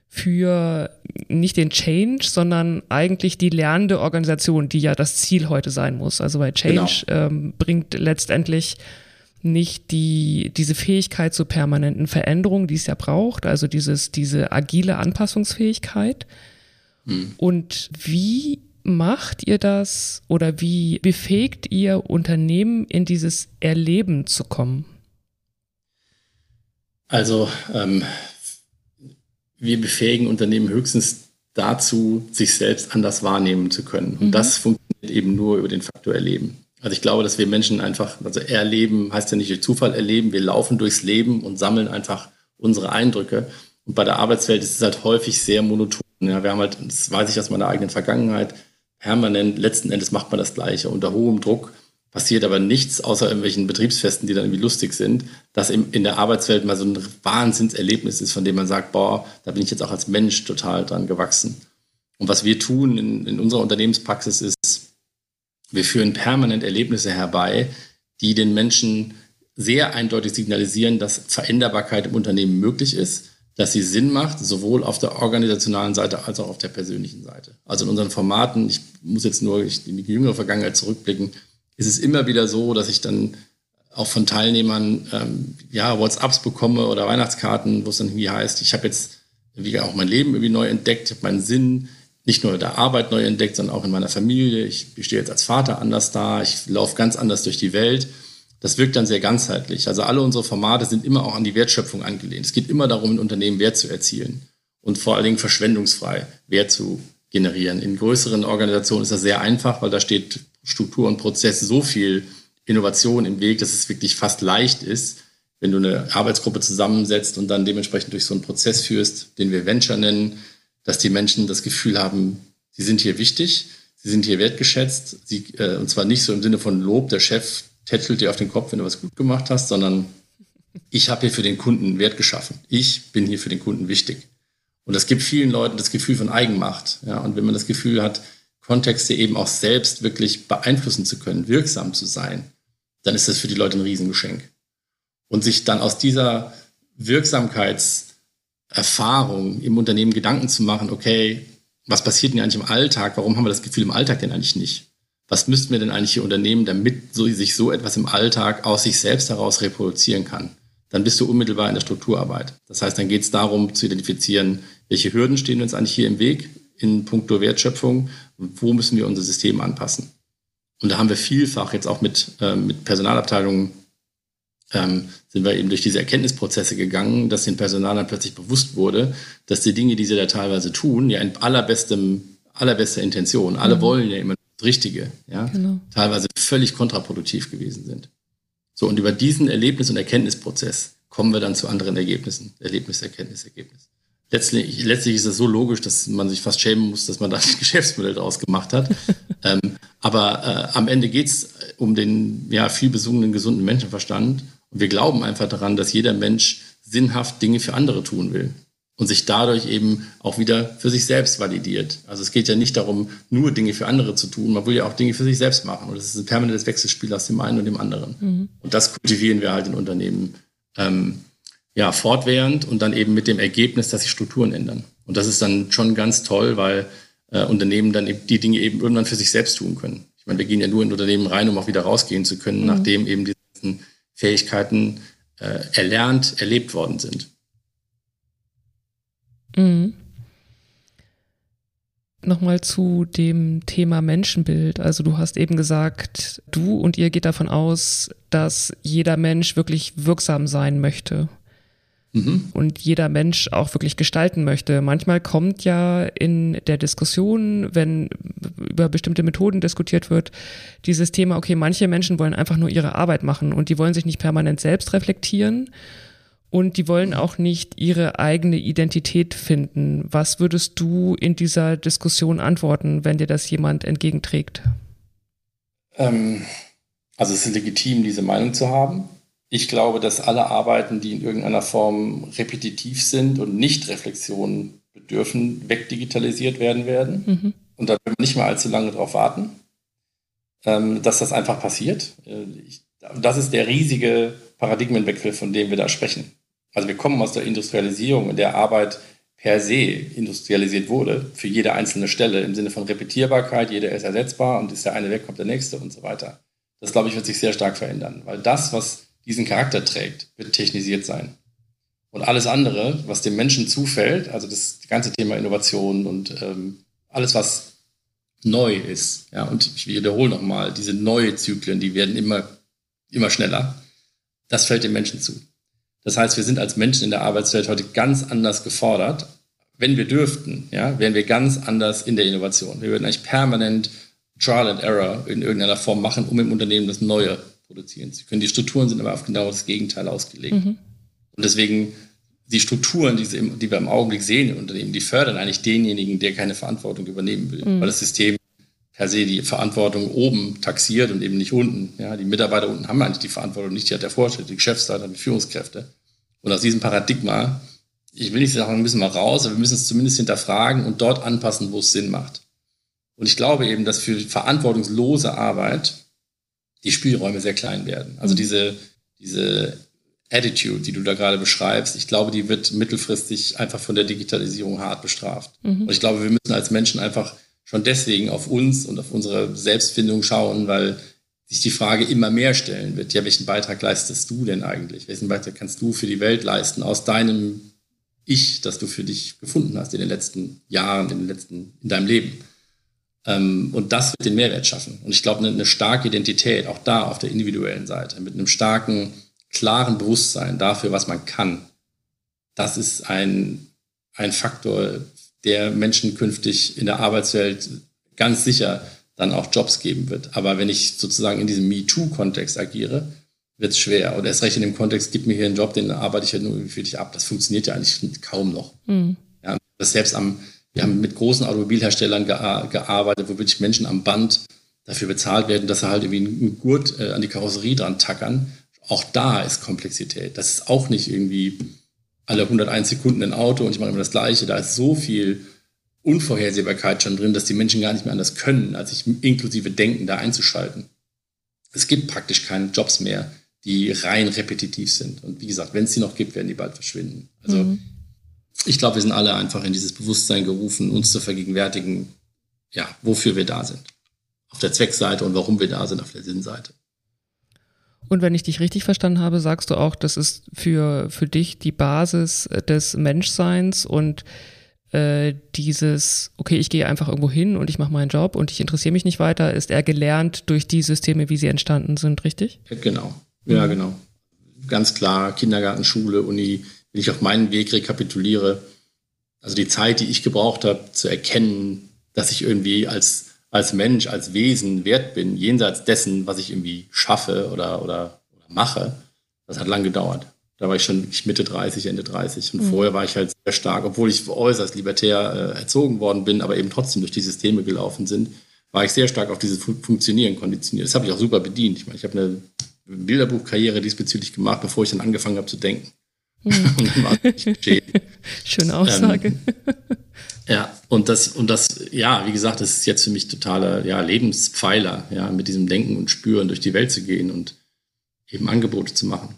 für nicht den Change, sondern eigentlich die lernende Organisation, die ja das Ziel heute sein muss. Also weil Change genau. ähm, bringt letztendlich nicht die, diese Fähigkeit zur permanenten Veränderung, die es ja braucht, also dieses, diese agile Anpassungsfähigkeit. Hm. Und wie macht ihr das oder wie befähigt ihr Unternehmen in dieses Erleben zu kommen? Also ähm, wir befähigen Unternehmen höchstens dazu, sich selbst anders wahrnehmen zu können. Und mhm. das funktioniert eben nur über den Faktor Erleben. Also ich glaube, dass wir Menschen einfach, also erleben heißt ja nicht durch Zufall erleben, wir laufen durchs Leben und sammeln einfach unsere Eindrücke. Und bei der Arbeitswelt ist es halt häufig sehr monoton. Ja, wir haben halt, das weiß ich aus meiner eigenen Vergangenheit, permanent, letzten Endes macht man das Gleiche. Unter hohem Druck passiert aber nichts, außer irgendwelchen Betriebsfesten, die dann irgendwie lustig sind, dass in der Arbeitswelt mal so ein Wahnsinnserlebnis ist, von dem man sagt, boah, da bin ich jetzt auch als Mensch total dran gewachsen. Und was wir tun in, in unserer Unternehmenspraxis ist, wir führen permanent Erlebnisse herbei, die den Menschen sehr eindeutig signalisieren, dass Veränderbarkeit im Unternehmen möglich ist, dass sie Sinn macht, sowohl auf der organisationalen Seite als auch auf der persönlichen Seite. Also in unseren Formaten, ich muss jetzt nur in die jüngere Vergangenheit zurückblicken, ist es immer wieder so, dass ich dann auch von Teilnehmern ähm, ja WhatsApps bekomme oder Weihnachtskarten, wo es dann irgendwie heißt, ich habe jetzt irgendwie auch mein Leben irgendwie neu entdeckt, habe meinen Sinn nicht nur in der Arbeit neu entdeckt, sondern auch in meiner Familie. Ich stehe jetzt als Vater anders da, ich laufe ganz anders durch die Welt. Das wirkt dann sehr ganzheitlich. Also alle unsere Formate sind immer auch an die Wertschöpfung angelehnt. Es geht immer darum, in Unternehmen Wert zu erzielen und vor allen Dingen verschwendungsfrei Wert zu generieren. In größeren Organisationen ist das sehr einfach, weil da steht Struktur und Prozess so viel Innovation im Weg, dass es wirklich fast leicht ist, wenn du eine Arbeitsgruppe zusammensetzt und dann dementsprechend durch so einen Prozess führst, den wir Venture nennen, dass die Menschen das Gefühl haben, sie sind hier wichtig, sie sind hier wertgeschätzt, sie, äh, und zwar nicht so im Sinne von Lob, der Chef tätschelt dir auf den Kopf, wenn du was gut gemacht hast, sondern ich habe hier für den Kunden Wert geschaffen. Ich bin hier für den Kunden wichtig. Und das gibt vielen Leuten das Gefühl von Eigenmacht. Ja, und wenn man das Gefühl hat, Kontexte eben auch selbst wirklich beeinflussen zu können, wirksam zu sein, dann ist das für die Leute ein Riesengeschenk. Und sich dann aus dieser Wirksamkeitserfahrung im Unternehmen Gedanken zu machen, okay, was passiert denn eigentlich im Alltag? Warum haben wir das Gefühl im Alltag denn eigentlich nicht? Was müssten wir denn eigentlich hier unternehmen, damit so, sich so etwas im Alltag aus sich selbst heraus reproduzieren kann? Dann bist du unmittelbar in der Strukturarbeit. Das heißt, dann geht es darum zu identifizieren, welche Hürden stehen uns eigentlich hier im Weg in puncto Wertschöpfung und wo müssen wir unser System anpassen. Und da haben wir vielfach jetzt auch mit, äh, mit Personalabteilungen ähm, sind wir eben durch diese Erkenntnisprozesse gegangen, dass den Personalern plötzlich bewusst wurde, dass die Dinge, die sie da teilweise tun, ja in allerbestem, allerbester Intention, alle mhm. wollen ja immer Richtige, ja, genau. teilweise völlig kontraproduktiv gewesen sind. So, und über diesen Erlebnis- und Erkenntnisprozess kommen wir dann zu anderen Ergebnissen. Erlebnis, Erkenntnis, Ergebnis. Letztlich, letztlich ist es so logisch, dass man sich fast schämen muss, dass man da [laughs] ein Geschäftsmodell daraus gemacht hat. [laughs] ähm, aber äh, am Ende geht es um den ja, viel besungenen, gesunden Menschenverstand. Und wir glauben einfach daran, dass jeder Mensch sinnhaft Dinge für andere tun will und sich dadurch eben auch wieder für sich selbst validiert. Also es geht ja nicht darum, nur Dinge für andere zu tun, man will ja auch Dinge für sich selbst machen. Und das ist ein permanentes Wechselspiel aus dem einen und dem anderen. Mhm. Und das kultivieren wir halt in Unternehmen ähm, ja, fortwährend und dann eben mit dem Ergebnis, dass sich Strukturen ändern. Und das ist dann schon ganz toll, weil äh, Unternehmen dann die Dinge eben irgendwann für sich selbst tun können. Ich meine, wir gehen ja nur in Unternehmen rein, um auch wieder rausgehen zu können, mhm. nachdem eben diese Fähigkeiten äh, erlernt, erlebt worden sind. Mhm. Nochmal zu dem Thema Menschenbild. Also du hast eben gesagt, du und ihr geht davon aus, dass jeder Mensch wirklich wirksam sein möchte. Mhm. Und jeder Mensch auch wirklich gestalten möchte. Manchmal kommt ja in der Diskussion, wenn über bestimmte Methoden diskutiert wird, dieses Thema, okay, manche Menschen wollen einfach nur ihre Arbeit machen und die wollen sich nicht permanent selbst reflektieren und die wollen auch nicht ihre eigene Identität finden. Was würdest du in dieser Diskussion antworten, wenn dir das jemand entgegenträgt? Ähm, also es ist legitim, diese Meinung zu haben. Ich glaube, dass alle Arbeiten, die in irgendeiner Form repetitiv sind und nicht Reflexion bedürfen, wegdigitalisiert werden werden. Mhm. Und da werden wir nicht mal allzu lange darauf warten, ähm, dass das einfach passiert. Äh, ich, das ist der riesige Paradigmenwechsel, von dem wir da sprechen. Also wir kommen aus der Industrialisierung, in der Arbeit per se industrialisiert wurde, für jede einzelne Stelle im Sinne von Repetierbarkeit, jeder ist ersetzbar und ist der eine weg, kommt der nächste und so weiter. Das, glaube ich, wird sich sehr stark verändern, weil das, was diesen Charakter trägt, wird technisiert sein. Und alles andere, was dem Menschen zufällt, also das ganze Thema Innovation und ähm, alles, was neu ist, ja, und ich wiederhole nochmal, diese neue Zyklen, die werden immer, immer schneller, das fällt dem Menschen zu. Das heißt, wir sind als Menschen in der Arbeitswelt heute ganz anders gefordert. Wenn wir dürften, ja, wären wir ganz anders in der Innovation. Wir würden eigentlich permanent Trial and Error in irgendeiner Form machen, um im Unternehmen das Neue produzieren zu können. Die Strukturen sind aber auf genau das Gegenteil ausgelegt. Mhm. Und deswegen die Strukturen, die, die, wir im Augenblick sehen in Unternehmen, die fördern eigentlich denjenigen, der keine Verantwortung übernehmen will, mhm. weil das System per se die Verantwortung oben taxiert und eben nicht unten. Ja, die Mitarbeiter unten haben eigentlich die Verantwortung nicht, die hat der Vorstand, die Geschäftsleiter, die Führungskräfte. Und aus diesem Paradigma, ich will nicht sagen, müssen wir raus, aber wir müssen es zumindest hinterfragen und dort anpassen, wo es Sinn macht. Und ich glaube eben, dass für verantwortungslose Arbeit die Spielräume sehr klein werden. Also mhm. diese, diese Attitude, die du da gerade beschreibst, ich glaube, die wird mittelfristig einfach von der Digitalisierung hart bestraft. Mhm. Und ich glaube, wir müssen als Menschen einfach schon deswegen auf uns und auf unsere Selbstfindung schauen, weil sich die Frage immer mehr stellen wird, ja, welchen Beitrag leistest du denn eigentlich? Welchen Beitrag kannst du für die Welt leisten aus deinem Ich, das du für dich gefunden hast in den letzten Jahren, in den letzten, in deinem Leben? Ähm, und das wird den Mehrwert schaffen. Und ich glaube, eine, eine starke Identität, auch da auf der individuellen Seite, mit einem starken, klaren Bewusstsein dafür, was man kann, das ist ein, ein Faktor, der Menschen künftig in der Arbeitswelt ganz sicher dann auch Jobs geben wird. Aber wenn ich sozusagen in diesem MeToo-Kontext agiere, wird es schwer. Oder erst recht in dem Kontext, gib mir hier einen Job, den arbeite ich ja nur für dich ab. Das funktioniert ja eigentlich kaum noch. Mhm. Ja, das selbst am, wir haben mit großen Automobilherstellern gearbeitet, wo wirklich Menschen am Band dafür bezahlt werden, dass sie halt irgendwie einen Gurt äh, an die Karosserie dran tackern. Auch da ist Komplexität. Das ist auch nicht irgendwie alle 101 Sekunden ein Auto und ich mache immer das Gleiche. Da ist so viel Unvorhersehbarkeit schon drin, dass die Menschen gar nicht mehr anders können, als sich inklusive Denken da einzuschalten. Es gibt praktisch keine Jobs mehr, die rein repetitiv sind. Und wie gesagt, wenn es sie noch gibt, werden die bald verschwinden. Also mhm. ich glaube, wir sind alle einfach in dieses Bewusstsein gerufen, uns zu vergegenwärtigen, ja, wofür wir da sind. Auf der Zweckseite und warum wir da sind auf der Sinnseite. Und wenn ich dich richtig verstanden habe, sagst du auch, das ist für, für dich die Basis des Menschseins und äh, dieses, okay, ich gehe einfach irgendwo hin und ich mache meinen Job und ich interessiere mich nicht weiter, ist er gelernt durch die Systeme, wie sie entstanden sind, richtig? Genau, ja, mhm. genau. Ganz klar, Kindergarten, Schule, Uni, wenn ich auf meinen Weg rekapituliere, also die Zeit, die ich gebraucht habe, zu erkennen, dass ich irgendwie als, als Mensch, als Wesen wert bin, jenseits dessen, was ich irgendwie schaffe oder, oder, oder mache, das hat lang gedauert. Da war ich schon Mitte 30, Ende 30. Und mhm. vorher war ich halt sehr stark, obwohl ich äußerst libertär äh, erzogen worden bin, aber eben trotzdem durch die Systeme gelaufen sind, war ich sehr stark auf dieses Funktionieren konditioniert. Das habe ich auch super bedient. Ich meine, ich habe eine Bilderbuchkarriere diesbezüglich gemacht, bevor ich dann angefangen habe zu denken. [laughs] Schöne Aussage. Ähm, ja, und das, und das, ja, wie gesagt, das ist jetzt für mich totaler ja, Lebenspfeiler, ja, mit diesem Denken und Spüren durch die Welt zu gehen und eben Angebote zu machen.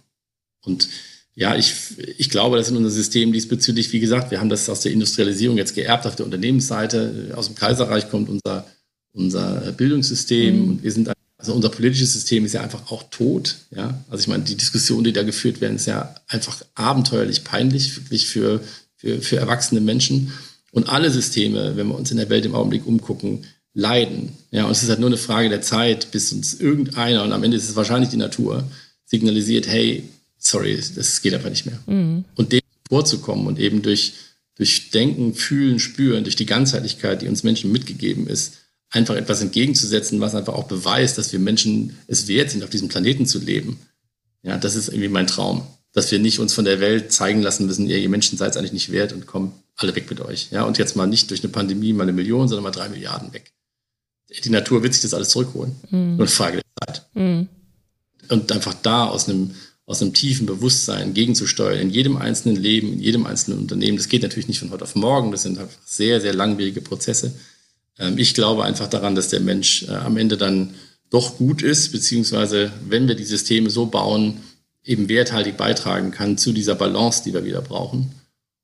Und ja, ich, ich glaube, das in unser System diesbezüglich, wie gesagt, wir haben das aus der Industrialisierung jetzt geerbt auf der Unternehmensseite. Aus dem Kaiserreich kommt unser, unser Bildungssystem mhm. und wir sind, also unser politisches System ist ja einfach auch tot. Ja, also ich meine, die Diskussionen, die da geführt werden, ist ja einfach abenteuerlich peinlich, wirklich für, für, für erwachsene Menschen. Und alle Systeme, wenn wir uns in der Welt im Augenblick umgucken, leiden. Ja, und es ist halt nur eine Frage der Zeit, bis uns irgendeiner, und am Ende ist es wahrscheinlich die Natur, signalisiert, hey, sorry, das geht einfach nicht mehr. Mhm. Und dem vorzukommen und eben durch, durch Denken, Fühlen, Spüren, durch die Ganzheitlichkeit, die uns Menschen mitgegeben ist, einfach etwas entgegenzusetzen, was einfach auch beweist, dass wir Menschen es wert sind, auf diesem Planeten zu leben. Ja, das ist irgendwie mein Traum. Dass wir nicht uns von der Welt zeigen lassen müssen, ihr, ihr Menschen seid es eigentlich nicht wert und kommt alle weg mit euch. Ja, und jetzt mal nicht durch eine Pandemie mal eine Million, sondern mal drei Milliarden weg. Die Natur wird sich das alles zurückholen. Mhm. Nur eine Frage der Zeit. Mhm. Und einfach da aus einem, aus einem tiefen Bewusstsein gegenzusteuern, in jedem einzelnen Leben, in jedem einzelnen Unternehmen. Das geht natürlich nicht von heute auf morgen, das sind einfach sehr, sehr langwierige Prozesse. Ähm, ich glaube einfach daran, dass der Mensch äh, am Ende dann doch gut ist, beziehungsweise wenn wir die Systeme so bauen, eben werthaltig beitragen kann zu dieser Balance, die wir wieder brauchen.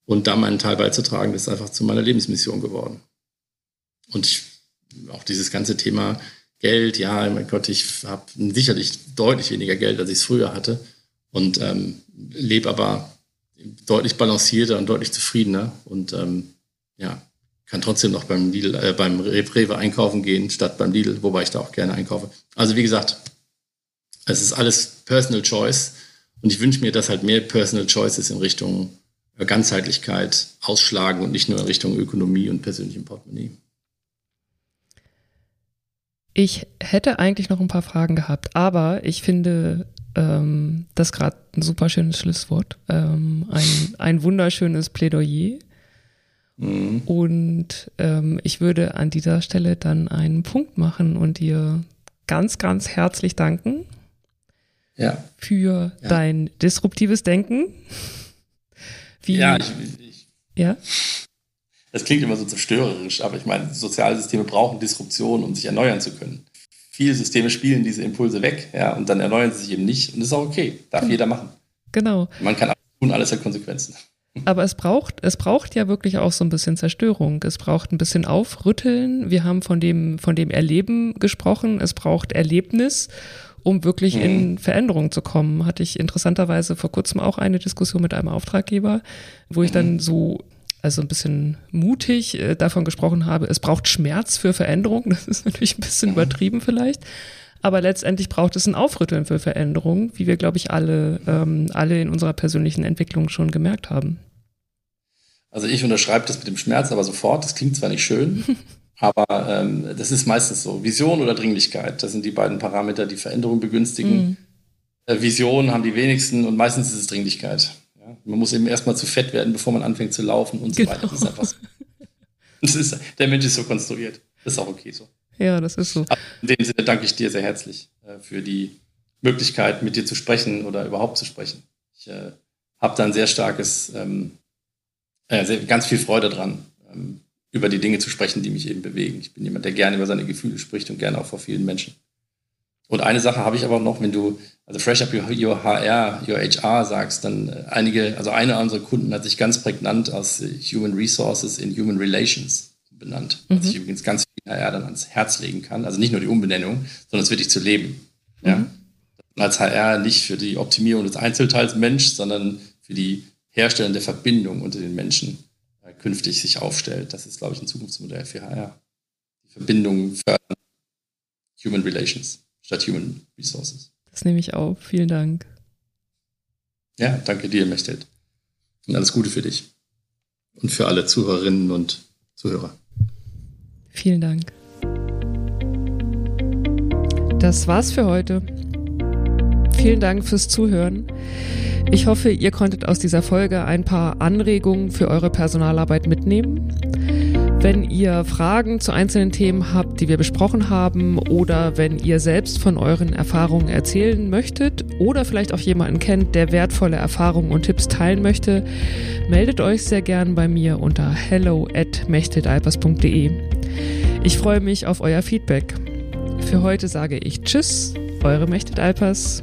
Und da meinen Teil beizutragen, das ist einfach zu meiner Lebensmission geworden. Und ich, auch dieses ganze Thema Geld, ja, mein Gott, ich habe sicherlich deutlich weniger Geld, als ich es früher hatte und ähm, lebe aber deutlich balancierter und deutlich zufriedener und ähm, ja, kann trotzdem noch beim Lidl, äh, beim Rewe einkaufen gehen, statt beim Lidl, wobei ich da auch gerne einkaufe. Also wie gesagt, es ist alles Personal Choice und ich wünsche mir, dass halt mehr Personal Choices in Richtung Ganzheitlichkeit ausschlagen und nicht nur in Richtung Ökonomie und persönlichem Portemonnaie. Ich hätte eigentlich noch ein paar Fragen gehabt, aber ich finde, ähm, das gerade ein super schönes Schlusswort. Ähm, ein, ein wunderschönes Plädoyer. Mhm. Und ähm, ich würde an dieser Stelle dann einen Punkt machen und dir ganz, ganz herzlich danken ja. für ja. dein disruptives Denken. [laughs] Wie, ja, ich, ich, ja. Das klingt immer so zerstörerisch, aber ich meine, soziale Systeme brauchen Disruption, um sich erneuern zu können viele Systeme spielen diese Impulse weg, ja, und dann erneuern sie sich eben nicht. Und das ist auch okay, darf mhm. jeder machen. Genau. Man kann tun, alles hat Konsequenzen. Aber es braucht, es braucht ja wirklich auch so ein bisschen Zerstörung. Es braucht ein bisschen Aufrütteln. Wir haben von dem, von dem Erleben gesprochen. Es braucht Erlebnis, um wirklich mhm. in Veränderung zu kommen. Hatte ich interessanterweise vor kurzem auch eine Diskussion mit einem Auftraggeber, wo ich dann mhm. so also ein bisschen mutig äh, davon gesprochen habe, es braucht Schmerz für Veränderung. Das ist [laughs] natürlich ein bisschen mhm. übertrieben vielleicht. Aber letztendlich braucht es ein Aufrütteln für Veränderung, wie wir, glaube ich, alle, ähm, alle in unserer persönlichen Entwicklung schon gemerkt haben. Also ich unterschreibe das mit dem Schmerz aber sofort. Das klingt zwar nicht schön, [laughs] aber ähm, das ist meistens so. Vision oder Dringlichkeit, das sind die beiden Parameter, die Veränderung begünstigen. Mhm. Äh, Visionen haben die wenigsten und meistens ist es Dringlichkeit. Ja? Man muss eben erstmal zu fett werden, bevor man anfängt zu laufen und so genau. weiter. Das ist einfach so. [laughs] Ist, der Mensch ist so konstruiert. Das ist auch okay so. Ja, das ist so. In dem Sinne danke ich dir sehr herzlich äh, für die Möglichkeit, mit dir zu sprechen oder überhaupt zu sprechen. Ich äh, habe da ein sehr starkes, ähm, äh, sehr, ganz viel Freude dran, ähm, über die Dinge zu sprechen, die mich eben bewegen. Ich bin jemand, der gerne über seine Gefühle spricht und gerne auch vor vielen Menschen. Und eine Sache habe ich aber noch, wenn du also Fresh Up Your, your HR, Your HR sagst, dann äh, einige, also einer unserer Kunden hat sich ganz prägnant aus Human Resources in Human Relations benannt, mhm. was ich übrigens ganz HR dann ans Herz legen kann. Also nicht nur die Umbenennung, sondern es wirklich zu leben. Mhm. Ja? als HR nicht für die Optimierung des Einzelteils Mensch, sondern für die Herstellung der Verbindung unter den Menschen äh, künftig sich aufstellt. Das ist, glaube ich, ein Zukunftsmodell für HR. Die Verbindung fördern Human Relations statt Human Resources. Das nehme ich auf. Vielen Dank. Ja, danke dir, Mechtet. Und alles Gute für dich. Und für alle Zuhörerinnen und Zuhörer. Vielen Dank. Das war's für heute. Vielen Dank fürs Zuhören. Ich hoffe, ihr konntet aus dieser Folge ein paar Anregungen für eure Personalarbeit mitnehmen. Wenn ihr Fragen zu einzelnen Themen habt, die wir besprochen haben, oder wenn ihr selbst von euren Erfahrungen erzählen möchtet oder vielleicht auch jemanden kennt, der wertvolle Erfahrungen und Tipps teilen möchte, meldet euch sehr gern bei mir unter hello at Ich freue mich auf euer Feedback. Für heute sage ich Tschüss, eure Mechtet Alpers.